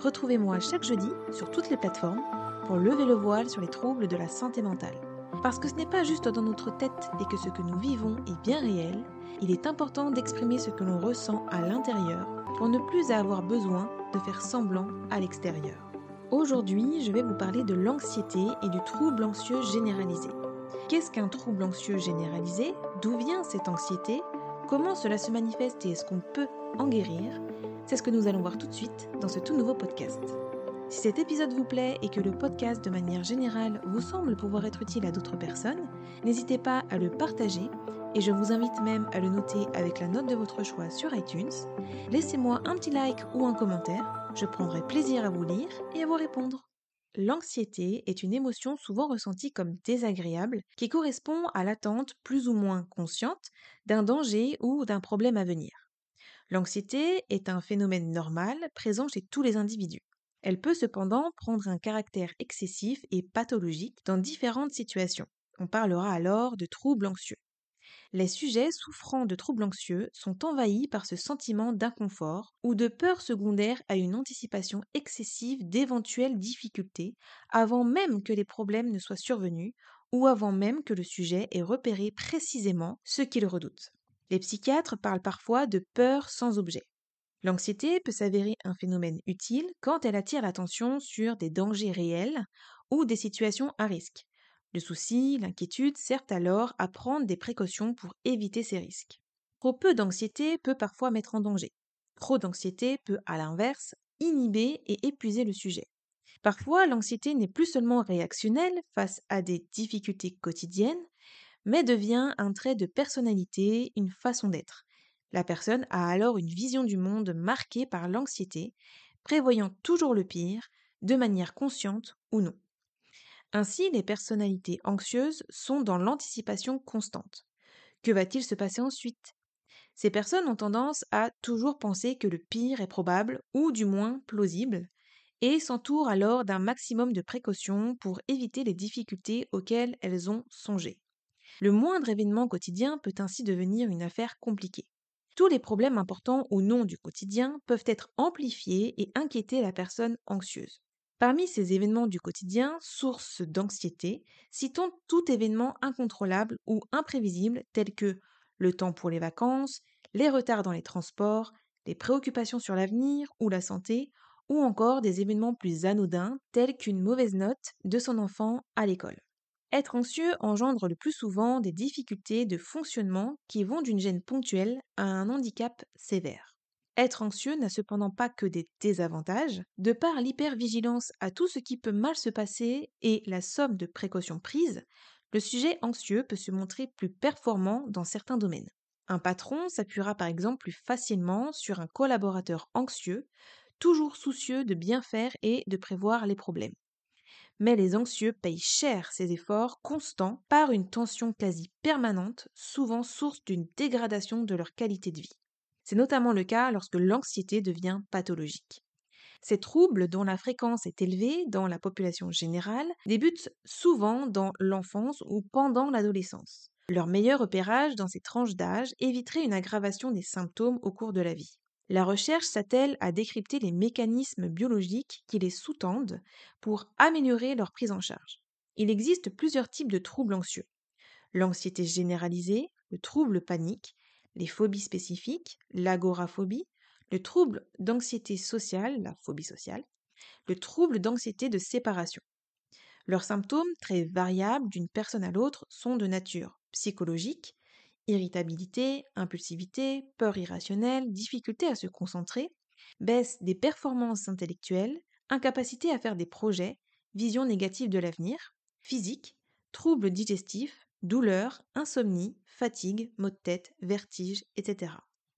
Retrouvez-moi chaque jeudi sur toutes les plateformes pour lever le voile sur les troubles de la santé mentale. Parce que ce n'est pas juste dans notre tête et que ce que nous vivons est bien réel, il est important d'exprimer ce que l'on ressent à l'intérieur pour ne plus avoir besoin de faire semblant à l'extérieur. Aujourd'hui, je vais vous parler de l'anxiété et du trouble anxieux généralisé. Qu'est-ce qu'un trouble anxieux généralisé? D'où vient cette anxiété? Comment cela se manifeste et est-ce qu'on peut en guérir? C'est ce que nous allons voir tout de suite dans ce tout nouveau podcast. Si cet épisode vous plaît et que le podcast de manière générale vous semble pouvoir être utile à d'autres personnes, n'hésitez pas à le partager et je vous invite même à le noter avec la note de votre choix sur iTunes. Laissez-moi un petit like ou un commentaire, je prendrai plaisir à vous lire et à vous répondre. L'anxiété est une émotion souvent ressentie comme désagréable qui correspond à l'attente plus ou moins consciente d'un danger ou d'un problème à venir. L'anxiété est un phénomène normal présent chez tous les individus. Elle peut cependant prendre un caractère excessif et pathologique dans différentes situations. On parlera alors de troubles anxieux. Les sujets souffrant de troubles anxieux sont envahis par ce sentiment d'inconfort ou de peur secondaire à une anticipation excessive d'éventuelles difficultés avant même que les problèmes ne soient survenus ou avant même que le sujet ait repéré précisément ce qu'il redoute. Les psychiatres parlent parfois de peur sans objet. L'anxiété peut s'avérer un phénomène utile quand elle attire l'attention sur des dangers réels ou des situations à risque. Le souci, l'inquiétude servent alors à prendre des précautions pour éviter ces risques. Trop peu d'anxiété peut parfois mettre en danger. Trop d'anxiété peut, à l'inverse, inhiber et épuiser le sujet. Parfois, l'anxiété n'est plus seulement réactionnelle face à des difficultés quotidiennes, mais devient un trait de personnalité, une façon d'être. La personne a alors une vision du monde marquée par l'anxiété, prévoyant toujours le pire, de manière consciente ou non. Ainsi, les personnalités anxieuses sont dans l'anticipation constante. Que va-t-il se passer ensuite? Ces personnes ont tendance à toujours penser que le pire est probable, ou du moins plausible, et s'entourent alors d'un maximum de précautions pour éviter les difficultés auxquelles elles ont songé. Le moindre événement quotidien peut ainsi devenir une affaire compliquée. Tous les problèmes importants ou non du quotidien peuvent être amplifiés et inquiéter la personne anxieuse. Parmi ces événements du quotidien, sources d'anxiété, citons tout événement incontrôlable ou imprévisible tel que le temps pour les vacances, les retards dans les transports, les préoccupations sur l'avenir ou la santé, ou encore des événements plus anodins tels qu'une mauvaise note de son enfant à l'école. Être anxieux engendre le plus souvent des difficultés de fonctionnement qui vont d'une gêne ponctuelle à un handicap sévère. Être anxieux n'a cependant pas que des désavantages. De par l'hypervigilance à tout ce qui peut mal se passer et la somme de précautions prises, le sujet anxieux peut se montrer plus performant dans certains domaines. Un patron s'appuiera par exemple plus facilement sur un collaborateur anxieux, toujours soucieux de bien faire et de prévoir les problèmes. Mais les anxieux payent cher ces efforts constants par une tension quasi permanente, souvent source d'une dégradation de leur qualité de vie. C'est notamment le cas lorsque l'anxiété devient pathologique. Ces troubles, dont la fréquence est élevée dans la population générale, débutent souvent dans l'enfance ou pendant l'adolescence. Leur meilleur repérage dans ces tranches d'âge éviterait une aggravation des symptômes au cours de la vie. La recherche s'attelle à décrypter les mécanismes biologiques qui les sous-tendent pour améliorer leur prise en charge. Il existe plusieurs types de troubles anxieux. L'anxiété généralisée, le trouble panique, les phobies spécifiques, l'agoraphobie, le trouble d'anxiété sociale, la phobie sociale, le trouble d'anxiété de séparation. Leurs symptômes, très variables d'une personne à l'autre, sont de nature psychologique, irritabilité, impulsivité, peur irrationnelle, difficulté à se concentrer, baisse des performances intellectuelles, incapacité à faire des projets, vision négative de l'avenir, physique, troubles digestifs, douleurs, insomnie, fatigue, maux de tête, vertige, etc.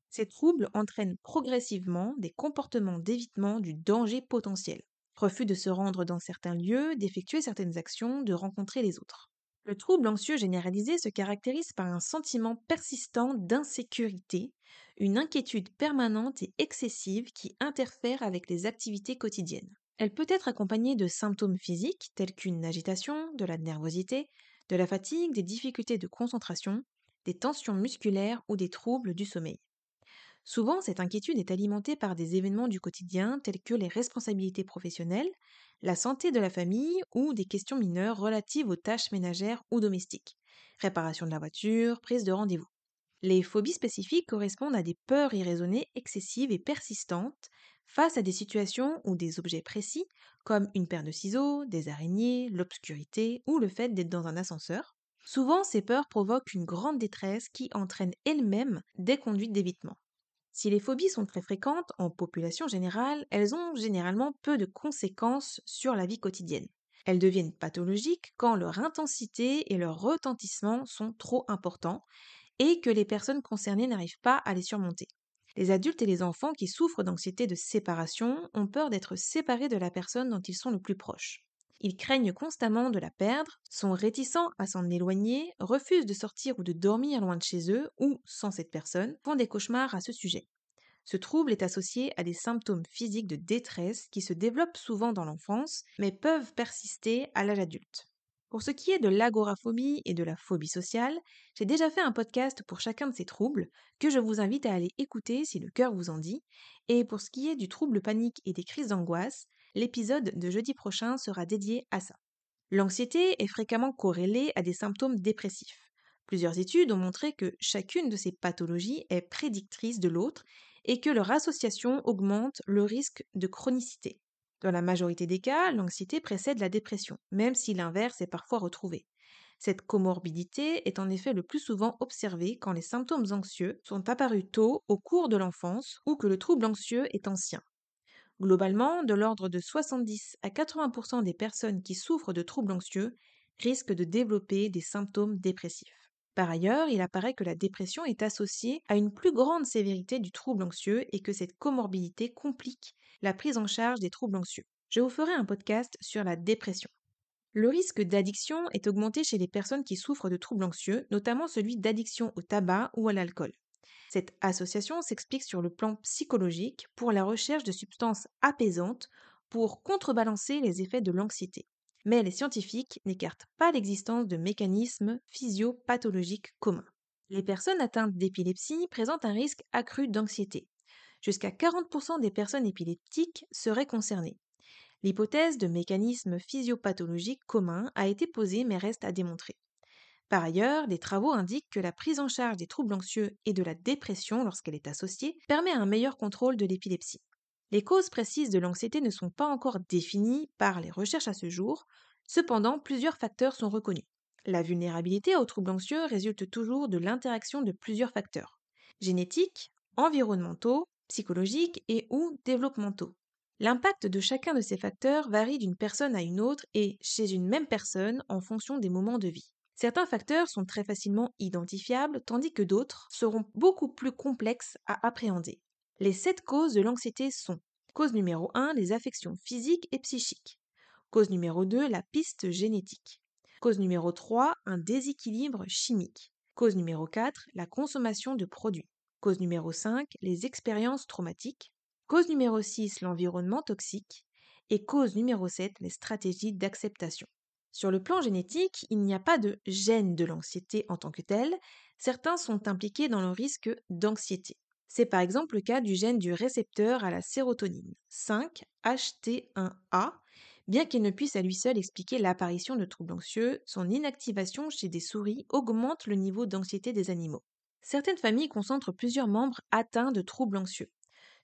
Ces troubles entraînent progressivement des comportements d'évitement du danger potentiel. refus de se rendre dans certains lieux, d'effectuer certaines actions, de rencontrer les autres. Le trouble anxieux généralisé se caractérise par un sentiment persistant d'insécurité, une inquiétude permanente et excessive qui interfère avec les activités quotidiennes. Elle peut être accompagnée de symptômes physiques tels qu'une agitation, de la nervosité, de la fatigue, des difficultés de concentration, des tensions musculaires ou des troubles du sommeil. Souvent, cette inquiétude est alimentée par des événements du quotidien tels que les responsabilités professionnelles, la santé de la famille ou des questions mineures relatives aux tâches ménagères ou domestiques, réparation de la voiture, prise de rendez-vous. Les phobies spécifiques correspondent à des peurs irraisonnées excessives et persistantes face à des situations ou des objets précis, comme une paire de ciseaux, des araignées, l'obscurité ou le fait d'être dans un ascenseur. Souvent, ces peurs provoquent une grande détresse qui entraîne elle-même des conduites d'évitement. Si les phobies sont très fréquentes en population générale, elles ont généralement peu de conséquences sur la vie quotidienne. Elles deviennent pathologiques quand leur intensité et leur retentissement sont trop importants et que les personnes concernées n'arrivent pas à les surmonter. Les adultes et les enfants qui souffrent d'anxiété de séparation ont peur d'être séparés de la personne dont ils sont le plus proches. Ils craignent constamment de la perdre, sont réticents à s'en éloigner, refusent de sortir ou de dormir loin de chez eux ou sans cette personne, font des cauchemars à ce sujet. Ce trouble est associé à des symptômes physiques de détresse qui se développent souvent dans l'enfance, mais peuvent persister à l'âge adulte. Pour ce qui est de l'agoraphobie et de la phobie sociale, j'ai déjà fait un podcast pour chacun de ces troubles que je vous invite à aller écouter si le cœur vous en dit. Et pour ce qui est du trouble panique et des crises d'angoisse, l'épisode de jeudi prochain sera dédié à ça. L'anxiété est fréquemment corrélée à des symptômes dépressifs. Plusieurs études ont montré que chacune de ces pathologies est prédictrice de l'autre et que leur association augmente le risque de chronicité. Dans la majorité des cas, l'anxiété précède la dépression, même si l'inverse est parfois retrouvé. Cette comorbidité est en effet le plus souvent observée quand les symptômes anxieux sont apparus tôt au cours de l'enfance ou que le trouble anxieux est ancien. Globalement, de l'ordre de 70 à 80% des personnes qui souffrent de troubles anxieux risquent de développer des symptômes dépressifs. Par ailleurs, il apparaît que la dépression est associée à une plus grande sévérité du trouble anxieux et que cette comorbidité complique la prise en charge des troubles anxieux. Je vous ferai un podcast sur la dépression. Le risque d'addiction est augmenté chez les personnes qui souffrent de troubles anxieux, notamment celui d'addiction au tabac ou à l'alcool. Cette association s'explique sur le plan psychologique pour la recherche de substances apaisantes pour contrebalancer les effets de l'anxiété. Mais les scientifiques n'écartent pas l'existence de mécanismes physiopathologiques communs. Les personnes atteintes d'épilepsie présentent un risque accru d'anxiété, jusqu'à 40% des personnes épileptiques seraient concernées. L'hypothèse de mécanismes physiopathologiques communs a été posée mais reste à démontrer. Par ailleurs, des travaux indiquent que la prise en charge des troubles anxieux et de la dépression lorsqu'elle est associée permet un meilleur contrôle de l'épilepsie. Les causes précises de l'anxiété ne sont pas encore définies par les recherches à ce jour, cependant plusieurs facteurs sont reconnus. La vulnérabilité aux troubles anxieux résulte toujours de l'interaction de plusieurs facteurs génétiques, environnementaux, psychologiques et ou développementaux. L'impact de chacun de ces facteurs varie d'une personne à une autre et chez une même personne en fonction des moments de vie. Certains facteurs sont très facilement identifiables, tandis que d'autres seront beaucoup plus complexes à appréhender. Les sept causes de l'anxiété sont Cause numéro 1, les affections physiques et psychiques. Cause numéro 2, la piste génétique. Cause numéro 3, un déséquilibre chimique. Cause numéro 4, la consommation de produits. Cause numéro 5, les expériences traumatiques. Cause numéro 6, l'environnement toxique. Et cause numéro 7, les stratégies d'acceptation. Sur le plan génétique, il n'y a pas de gène de l'anxiété en tant que tel. Certains sont impliqués dans le risque d'anxiété. C'est par exemple le cas du gène du récepteur à la sérotonine, 5-HT1A. Bien qu'il ne puisse à lui seul expliquer l'apparition de troubles anxieux, son inactivation chez des souris augmente le niveau d'anxiété des animaux. Certaines familles concentrent plusieurs membres atteints de troubles anxieux,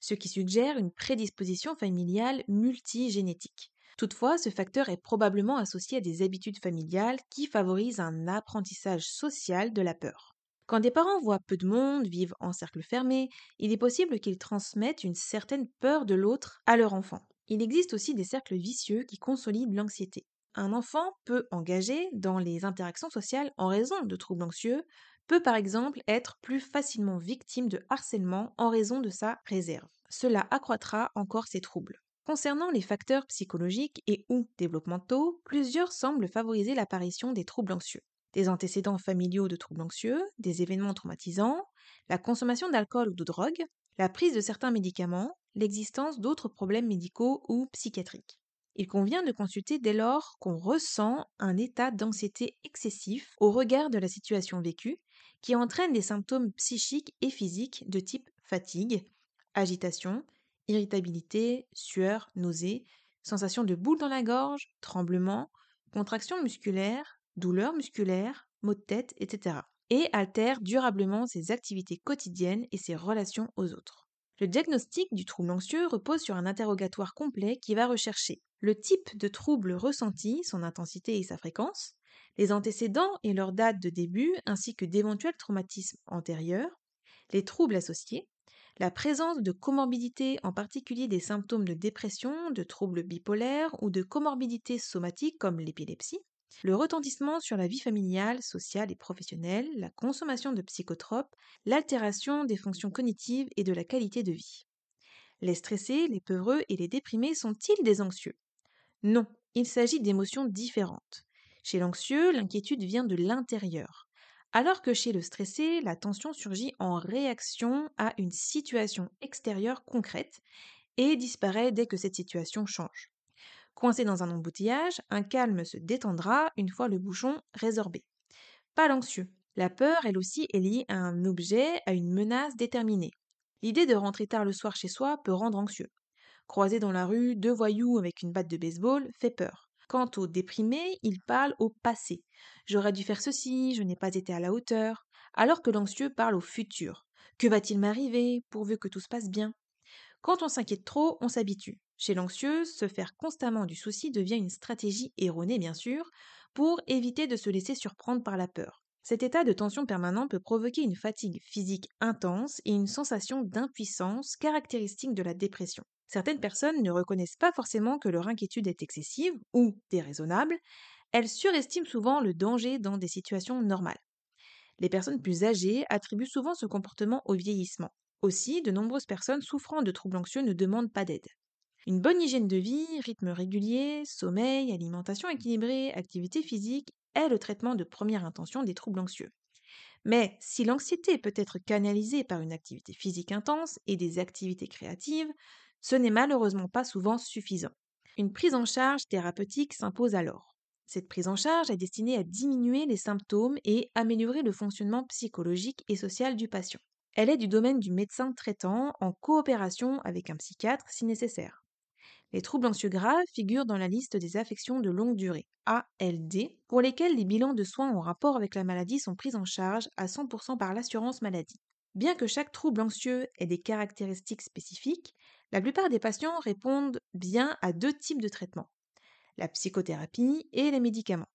ce qui suggère une prédisposition familiale multigénétique. Toutefois, ce facteur est probablement associé à des habitudes familiales qui favorisent un apprentissage social de la peur. Quand des parents voient peu de monde, vivent en cercle fermé, il est possible qu'ils transmettent une certaine peur de l'autre à leur enfant. Il existe aussi des cercles vicieux qui consolident l'anxiété. Un enfant peut engager dans les interactions sociales en raison de troubles anxieux, peut par exemple être plus facilement victime de harcèlement en raison de sa réserve. Cela accroîtra encore ses troubles. Concernant les facteurs psychologiques et ou développementaux, plusieurs semblent favoriser l'apparition des troubles anxieux. Des antécédents familiaux de troubles anxieux, des événements traumatisants, la consommation d'alcool ou de drogue, la prise de certains médicaments, l'existence d'autres problèmes médicaux ou psychiatriques. Il convient de consulter dès lors qu'on ressent un état d'anxiété excessif au regard de la situation vécue qui entraîne des symptômes psychiques et physiques de type fatigue, agitation, irritabilité, sueur, nausée, sensation de boule dans la gorge, tremblement, contraction musculaire, douleur musculaire, maux de tête, etc. et altère durablement ses activités quotidiennes et ses relations aux autres. Le diagnostic du trouble anxieux repose sur un interrogatoire complet qui va rechercher le type de trouble ressenti, son intensité et sa fréquence, les antécédents et leur date de début, ainsi que d'éventuels traumatismes antérieurs, les troubles associés, la présence de comorbidités, en particulier des symptômes de dépression, de troubles bipolaires ou de comorbidités somatiques comme l'épilepsie, le retentissement sur la vie familiale, sociale et professionnelle, la consommation de psychotropes, l'altération des fonctions cognitives et de la qualité de vie. Les stressés, les peureux et les déprimés sont-ils des anxieux? Non, il s'agit d'émotions différentes. Chez l'anxieux, l'inquiétude vient de l'intérieur, alors que chez le stressé, la tension surgit en réaction à une situation extérieure concrète et disparaît dès que cette situation change. Coincé dans un embouteillage, un calme se détendra une fois le bouchon résorbé. Pas l'anxieux. La peur, elle aussi, est liée à un objet, à une menace déterminée. L'idée de rentrer tard le soir chez soi peut rendre anxieux. Croiser dans la rue deux voyous avec une batte de baseball fait peur. Quant au déprimé, il parle au passé. J'aurais dû faire ceci, je n'ai pas été à la hauteur. Alors que l'anxieux parle au futur. Que va-t-il m'arriver, pourvu que tout se passe bien? Quand on s'inquiète trop, on s'habitue. Chez l'anxieux, se faire constamment du souci devient une stratégie erronée, bien sûr, pour éviter de se laisser surprendre par la peur. Cet état de tension permanent peut provoquer une fatigue physique intense et une sensation d'impuissance caractéristique de la dépression. Certaines personnes ne reconnaissent pas forcément que leur inquiétude est excessive ou déraisonnable, elles surestiment souvent le danger dans des situations normales. Les personnes plus âgées attribuent souvent ce comportement au vieillissement. Aussi, de nombreuses personnes souffrant de troubles anxieux ne demandent pas d'aide. Une bonne hygiène de vie, rythme régulier, sommeil, alimentation équilibrée, activité physique est le traitement de première intention des troubles anxieux. Mais si l'anxiété peut être canalisée par une activité physique intense et des activités créatives, ce n'est malheureusement pas souvent suffisant. Une prise en charge thérapeutique s'impose alors. Cette prise en charge est destinée à diminuer les symptômes et améliorer le fonctionnement psychologique et social du patient. Elle est du domaine du médecin traitant en coopération avec un psychiatre si nécessaire. Les troubles anxieux graves figurent dans la liste des affections de longue durée, ALD, pour lesquelles les bilans de soins en rapport avec la maladie sont pris en charge à 100% par l'assurance maladie. Bien que chaque trouble anxieux ait des caractéristiques spécifiques, la plupart des patients répondent bien à deux types de traitements, la psychothérapie et les médicaments.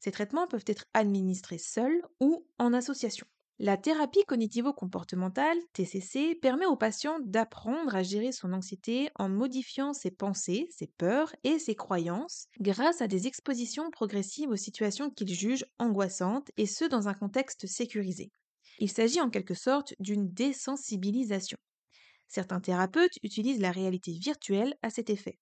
Ces traitements peuvent être administrés seuls ou en association. La thérapie cognitivo-comportementale, TCC, permet au patient d'apprendre à gérer son anxiété en modifiant ses pensées, ses peurs et ses croyances grâce à des expositions progressives aux situations qu'il juge angoissantes et ce dans un contexte sécurisé. Il s'agit en quelque sorte d'une désensibilisation. Certains thérapeutes utilisent la réalité virtuelle à cet effet.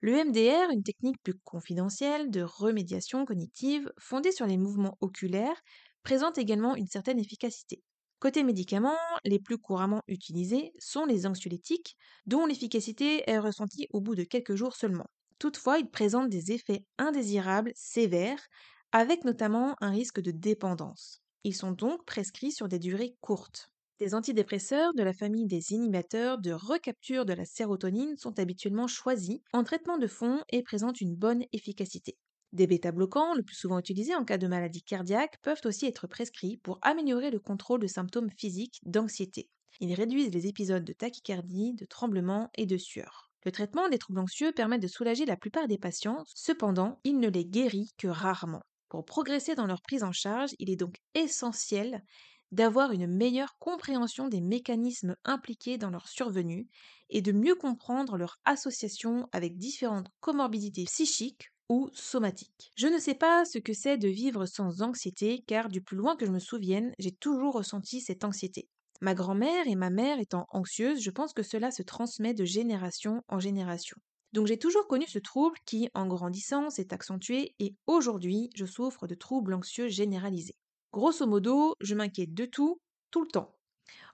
Le MDR, une technique plus confidentielle de remédiation cognitive fondée sur les mouvements oculaires, présente également une certaine efficacité. Côté médicaments, les plus couramment utilisés sont les anxiolytiques, dont l'efficacité est ressentie au bout de quelques jours seulement. Toutefois, ils présentent des effets indésirables sévères, avec notamment un risque de dépendance. Ils sont donc prescrits sur des durées courtes. Des antidépresseurs de la famille des inhibiteurs de recapture de la sérotonine sont habituellement choisis en traitement de fond et présentent une bonne efficacité. Des bêta-bloquants, le plus souvent utilisés en cas de maladie cardiaque, peuvent aussi être prescrits pour améliorer le contrôle de symptômes physiques d'anxiété. Ils réduisent les épisodes de tachycardie, de tremblement et de sueur. Le traitement des troubles anxieux permet de soulager la plupart des patients, cependant, il ne les guérit que rarement. Pour progresser dans leur prise en charge, il est donc essentiel d'avoir une meilleure compréhension des mécanismes impliqués dans leur survenue et de mieux comprendre leur association avec différentes comorbidités psychiques ou somatique. Je ne sais pas ce que c'est de vivre sans anxiété, car du plus loin que je me souvienne, j'ai toujours ressenti cette anxiété. Ma grand-mère et ma mère étant anxieuses, je pense que cela se transmet de génération en génération. Donc j'ai toujours connu ce trouble qui, en grandissant, s'est accentué et aujourd'hui, je souffre de troubles anxieux généralisés. Grosso modo, je m'inquiète de tout, tout le temps.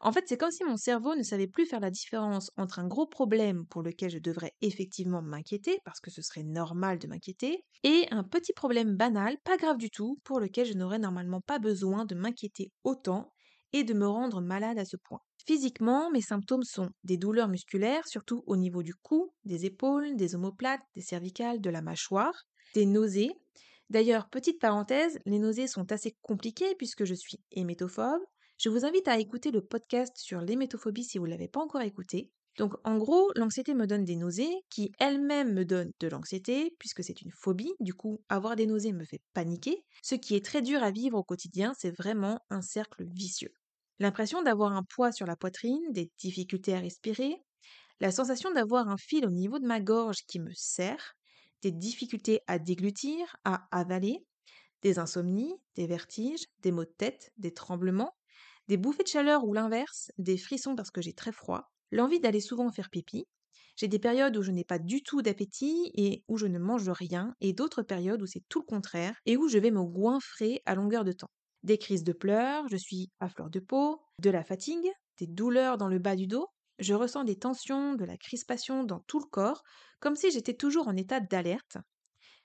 En fait, c'est comme si mon cerveau ne savait plus faire la différence entre un gros problème pour lequel je devrais effectivement m'inquiéter, parce que ce serait normal de m'inquiéter, et un petit problème banal, pas grave du tout, pour lequel je n'aurais normalement pas besoin de m'inquiéter autant et de me rendre malade à ce point. Physiquement, mes symptômes sont des douleurs musculaires, surtout au niveau du cou, des épaules, des omoplates, des cervicales, de la mâchoire, des nausées. D'ailleurs, petite parenthèse, les nausées sont assez compliquées puisque je suis hémétophobe, je vous invite à écouter le podcast sur l'hémétophobie si vous ne l'avez pas encore écouté. Donc en gros, l'anxiété me donne des nausées qui elles-mêmes me donnent de l'anxiété puisque c'est une phobie, du coup avoir des nausées me fait paniquer. Ce qui est très dur à vivre au quotidien, c'est vraiment un cercle vicieux. L'impression d'avoir un poids sur la poitrine, des difficultés à respirer, la sensation d'avoir un fil au niveau de ma gorge qui me serre, des difficultés à déglutir, à avaler, des insomnies, des vertiges, des maux de tête, des tremblements, des bouffées de chaleur ou l'inverse, des frissons parce que j'ai très froid, l'envie d'aller souvent faire pipi. J'ai des périodes où je n'ai pas du tout d'appétit et où je ne mange rien, et d'autres périodes où c'est tout le contraire et où je vais me goinfrer à longueur de temps. Des crises de pleurs, je suis à fleur de peau, de la fatigue, des douleurs dans le bas du dos, je ressens des tensions, de la crispation dans tout le corps, comme si j'étais toujours en état d'alerte.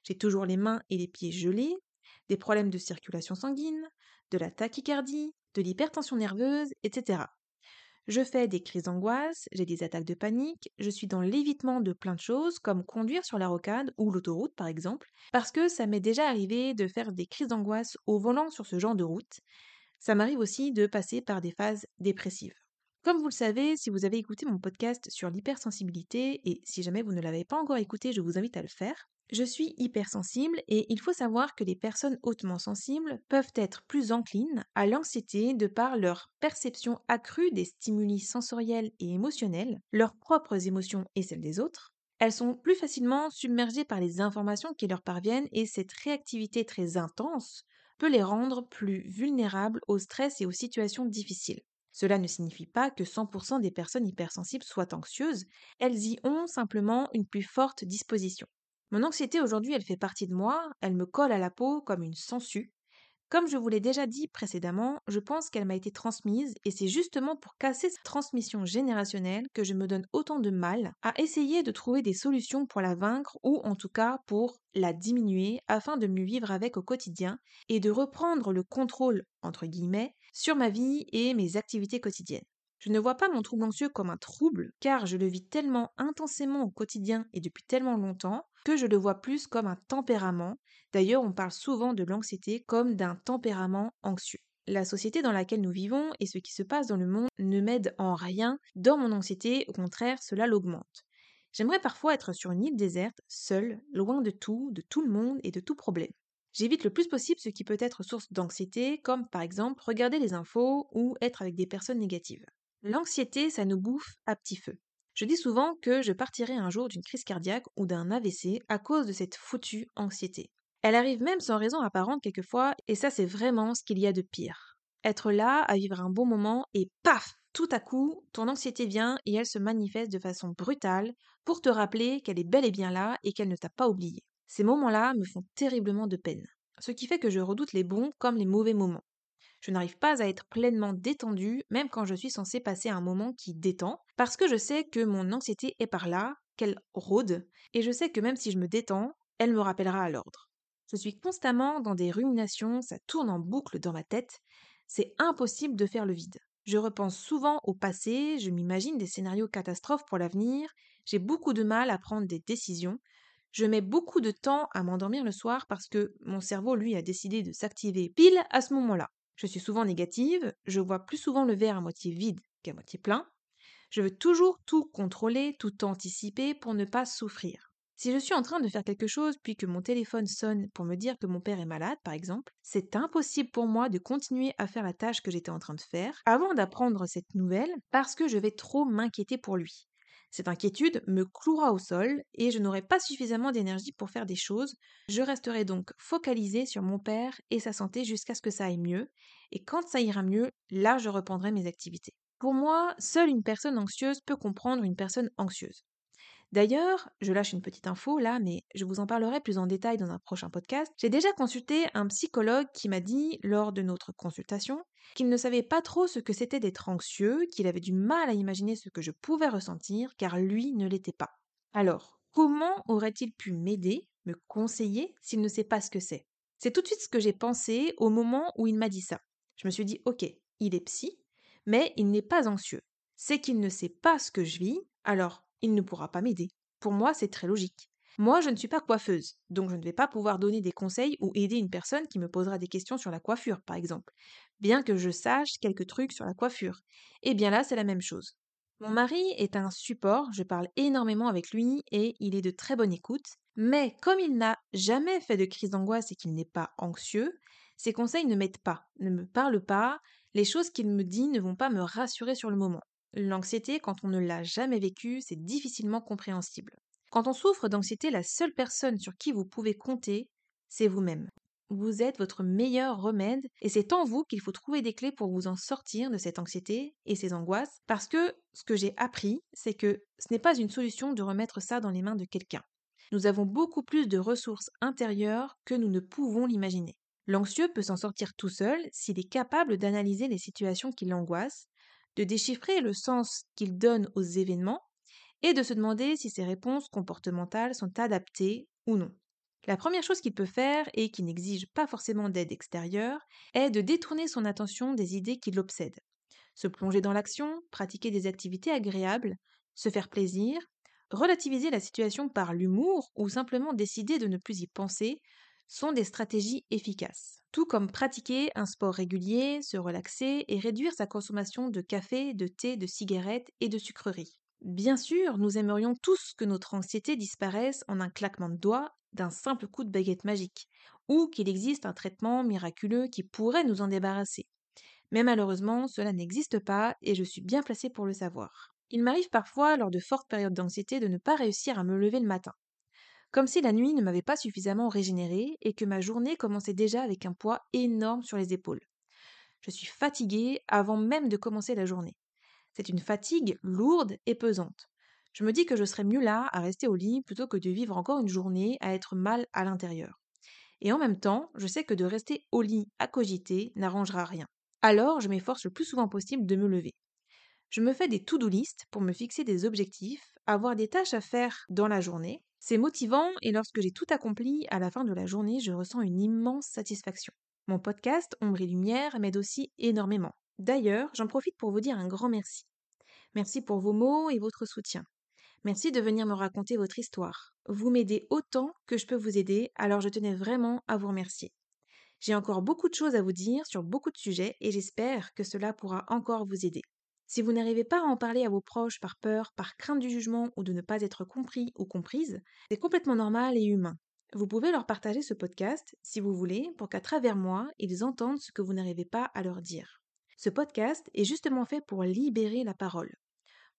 J'ai toujours les mains et les pieds gelés, des problèmes de circulation sanguine, de la tachycardie, de l'hypertension nerveuse, etc. Je fais des crises d'angoisse, j'ai des attaques de panique, je suis dans l'évitement de plein de choses, comme conduire sur la rocade ou l'autoroute par exemple, parce que ça m'est déjà arrivé de faire des crises d'angoisse au volant sur ce genre de route. Ça m'arrive aussi de passer par des phases dépressives. Comme vous le savez, si vous avez écouté mon podcast sur l'hypersensibilité, et si jamais vous ne l'avez pas encore écouté, je vous invite à le faire, je suis hypersensible et il faut savoir que les personnes hautement sensibles peuvent être plus enclines à l'anxiété de par leur perception accrue des stimuli sensoriels et émotionnels, leurs propres émotions et celles des autres. Elles sont plus facilement submergées par les informations qui leur parviennent et cette réactivité très intense peut les rendre plus vulnérables au stress et aux situations difficiles. Cela ne signifie pas que 100% des personnes hypersensibles soient anxieuses, elles y ont simplement une plus forte disposition. Mon anxiété aujourd'hui, elle fait partie de moi, elle me colle à la peau comme une sangsue. Comme je vous l'ai déjà dit précédemment, je pense qu'elle m'a été transmise et c'est justement pour casser cette transmission générationnelle que je me donne autant de mal à essayer de trouver des solutions pour la vaincre ou en tout cas pour la diminuer afin de mieux vivre avec au quotidien et de reprendre le contrôle, entre guillemets, sur ma vie et mes activités quotidiennes. Je ne vois pas mon trouble anxieux comme un trouble, car je le vis tellement intensément au quotidien et depuis tellement longtemps que je le vois plus comme un tempérament. D'ailleurs, on parle souvent de l'anxiété comme d'un tempérament anxieux. La société dans laquelle nous vivons et ce qui se passe dans le monde ne m'aide en rien dans mon anxiété, au contraire, cela l'augmente. J'aimerais parfois être sur une île déserte, seule, loin de tout, de tout le monde et de tout problème. J'évite le plus possible ce qui peut être source d'anxiété, comme par exemple regarder les infos ou être avec des personnes négatives. L'anxiété, ça nous bouffe à petit feu. Je dis souvent que je partirai un jour d'une crise cardiaque ou d'un AVC à cause de cette foutue anxiété. Elle arrive même sans raison apparente quelquefois, et ça c'est vraiment ce qu'il y a de pire. Être là, à vivre un bon moment, et paf Tout à coup, ton anxiété vient et elle se manifeste de façon brutale pour te rappeler qu'elle est bel et bien là et qu'elle ne t'a pas oublié. Ces moments-là me font terriblement de peine. Ce qui fait que je redoute les bons comme les mauvais moments. Je n'arrive pas à être pleinement détendue, même quand je suis censée passer un moment qui détend, parce que je sais que mon anxiété est par là, qu'elle rôde, et je sais que même si je me détends, elle me rappellera à l'ordre. Je suis constamment dans des ruminations, ça tourne en boucle dans ma tête, c'est impossible de faire le vide. Je repense souvent au passé, je m'imagine des scénarios catastrophes pour l'avenir, j'ai beaucoup de mal à prendre des décisions, je mets beaucoup de temps à m'endormir le soir parce que mon cerveau, lui, a décidé de s'activer pile à ce moment-là. Je suis souvent négative, je vois plus souvent le verre à moitié vide qu'à moitié plein. Je veux toujours tout contrôler, tout anticiper pour ne pas souffrir. Si je suis en train de faire quelque chose puis que mon téléphone sonne pour me dire que mon père est malade, par exemple, c'est impossible pour moi de continuer à faire la tâche que j'étais en train de faire avant d'apprendre cette nouvelle parce que je vais trop m'inquiéter pour lui. Cette inquiétude me clouera au sol et je n'aurai pas suffisamment d'énergie pour faire des choses. Je resterai donc focalisée sur mon père et sa santé jusqu'à ce que ça aille mieux. Et quand ça ira mieux, là je reprendrai mes activités. Pour moi, seule une personne anxieuse peut comprendre une personne anxieuse. D'ailleurs, je lâche une petite info là, mais je vous en parlerai plus en détail dans un prochain podcast. J'ai déjà consulté un psychologue qui m'a dit, lors de notre consultation, qu'il ne savait pas trop ce que c'était d'être anxieux, qu'il avait du mal à imaginer ce que je pouvais ressentir, car lui ne l'était pas. Alors, comment aurait-il pu m'aider, me conseiller, s'il ne sait pas ce que c'est? C'est tout de suite ce que j'ai pensé au moment où il m'a dit ça. Je me suis dit, ok, il est psy, mais il n'est pas anxieux. C'est qu'il ne sait pas ce que je vis, alors il ne pourra pas m'aider. Pour moi, c'est très logique. Moi, je ne suis pas coiffeuse, donc je ne vais pas pouvoir donner des conseils ou aider une personne qui me posera des questions sur la coiffure, par exemple, bien que je sache quelques trucs sur la coiffure. Et eh bien là, c'est la même chose. Mon mari est un support, je parle énormément avec lui et il est de très bonne écoute, mais comme il n'a jamais fait de crise d'angoisse et qu'il n'est pas anxieux, ses conseils ne m'aident pas, ne me parlent pas, les choses qu'il me dit ne vont pas me rassurer sur le moment. L'anxiété, quand on ne l'a jamais vécue, c'est difficilement compréhensible. Quand on souffre d'anxiété, la seule personne sur qui vous pouvez compter, c'est vous-même. Vous êtes votre meilleur remède et c'est en vous qu'il faut trouver des clés pour vous en sortir de cette anxiété et ces angoisses parce que ce que j'ai appris, c'est que ce n'est pas une solution de remettre ça dans les mains de quelqu'un. Nous avons beaucoup plus de ressources intérieures que nous ne pouvons l'imaginer. L'anxieux peut s'en sortir tout seul s'il est capable d'analyser les situations qui l'angoissent, de déchiffrer le sens qu'il donne aux événements et de se demander si ses réponses comportementales sont adaptées ou non. La première chose qu'il peut faire, et qui n'exige pas forcément d'aide extérieure, est de détourner son attention des idées qui l'obsèdent. Se plonger dans l'action, pratiquer des activités agréables, se faire plaisir, relativiser la situation par l'humour ou simplement décider de ne plus y penser sont des stratégies efficaces. Tout comme pratiquer un sport régulier, se relaxer et réduire sa consommation de café, de thé, de cigarettes et de sucreries. Bien sûr, nous aimerions tous que notre anxiété disparaisse en un claquement de doigts d'un simple coup de baguette magique, ou qu'il existe un traitement miraculeux qui pourrait nous en débarrasser. Mais malheureusement, cela n'existe pas et je suis bien placée pour le savoir. Il m'arrive parfois, lors de fortes périodes d'anxiété, de ne pas réussir à me lever le matin comme si la nuit ne m'avait pas suffisamment régénérée et que ma journée commençait déjà avec un poids énorme sur les épaules. Je suis fatiguée avant même de commencer la journée. C'est une fatigue lourde et pesante. Je me dis que je serais mieux là à rester au lit plutôt que de vivre encore une journée à être mal à l'intérieur. Et en même temps, je sais que de rester au lit à cogiter n'arrangera rien. Alors, je m'efforce le plus souvent possible de me lever. Je me fais des to-do list pour me fixer des objectifs, avoir des tâches à faire dans la journée, c'est motivant et lorsque j'ai tout accompli, à la fin de la journée, je ressens une immense satisfaction. Mon podcast Ombre et Lumière m'aide aussi énormément. D'ailleurs, j'en profite pour vous dire un grand merci. Merci pour vos mots et votre soutien. Merci de venir me raconter votre histoire. Vous m'aidez autant que je peux vous aider, alors je tenais vraiment à vous remercier. J'ai encore beaucoup de choses à vous dire sur beaucoup de sujets et j'espère que cela pourra encore vous aider. Si vous n'arrivez pas à en parler à vos proches par peur, par crainte du jugement ou de ne pas être compris ou comprise, c'est complètement normal et humain. Vous pouvez leur partager ce podcast, si vous voulez, pour qu'à travers moi, ils entendent ce que vous n'arrivez pas à leur dire. Ce podcast est justement fait pour libérer la parole,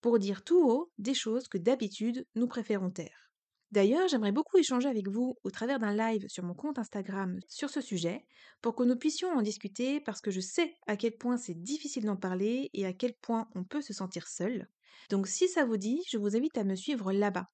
pour dire tout haut des choses que d'habitude nous préférons taire. D'ailleurs, j'aimerais beaucoup échanger avec vous au travers d'un live sur mon compte Instagram sur ce sujet pour que nous puissions en discuter parce que je sais à quel point c'est difficile d'en parler et à quel point on peut se sentir seul. Donc si ça vous dit, je vous invite à me suivre là-bas.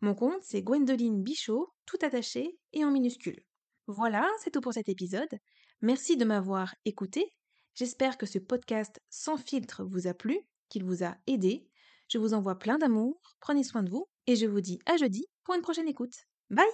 Mon compte c'est Gwendoline Bichot, tout attaché et en minuscule. Voilà, c'est tout pour cet épisode. Merci de m'avoir écouté. J'espère que ce podcast sans filtre vous a plu, qu'il vous a aidé. Je vous envoie plein d'amour, prenez soin de vous et je vous dis à jeudi pour une prochaine écoute. Bye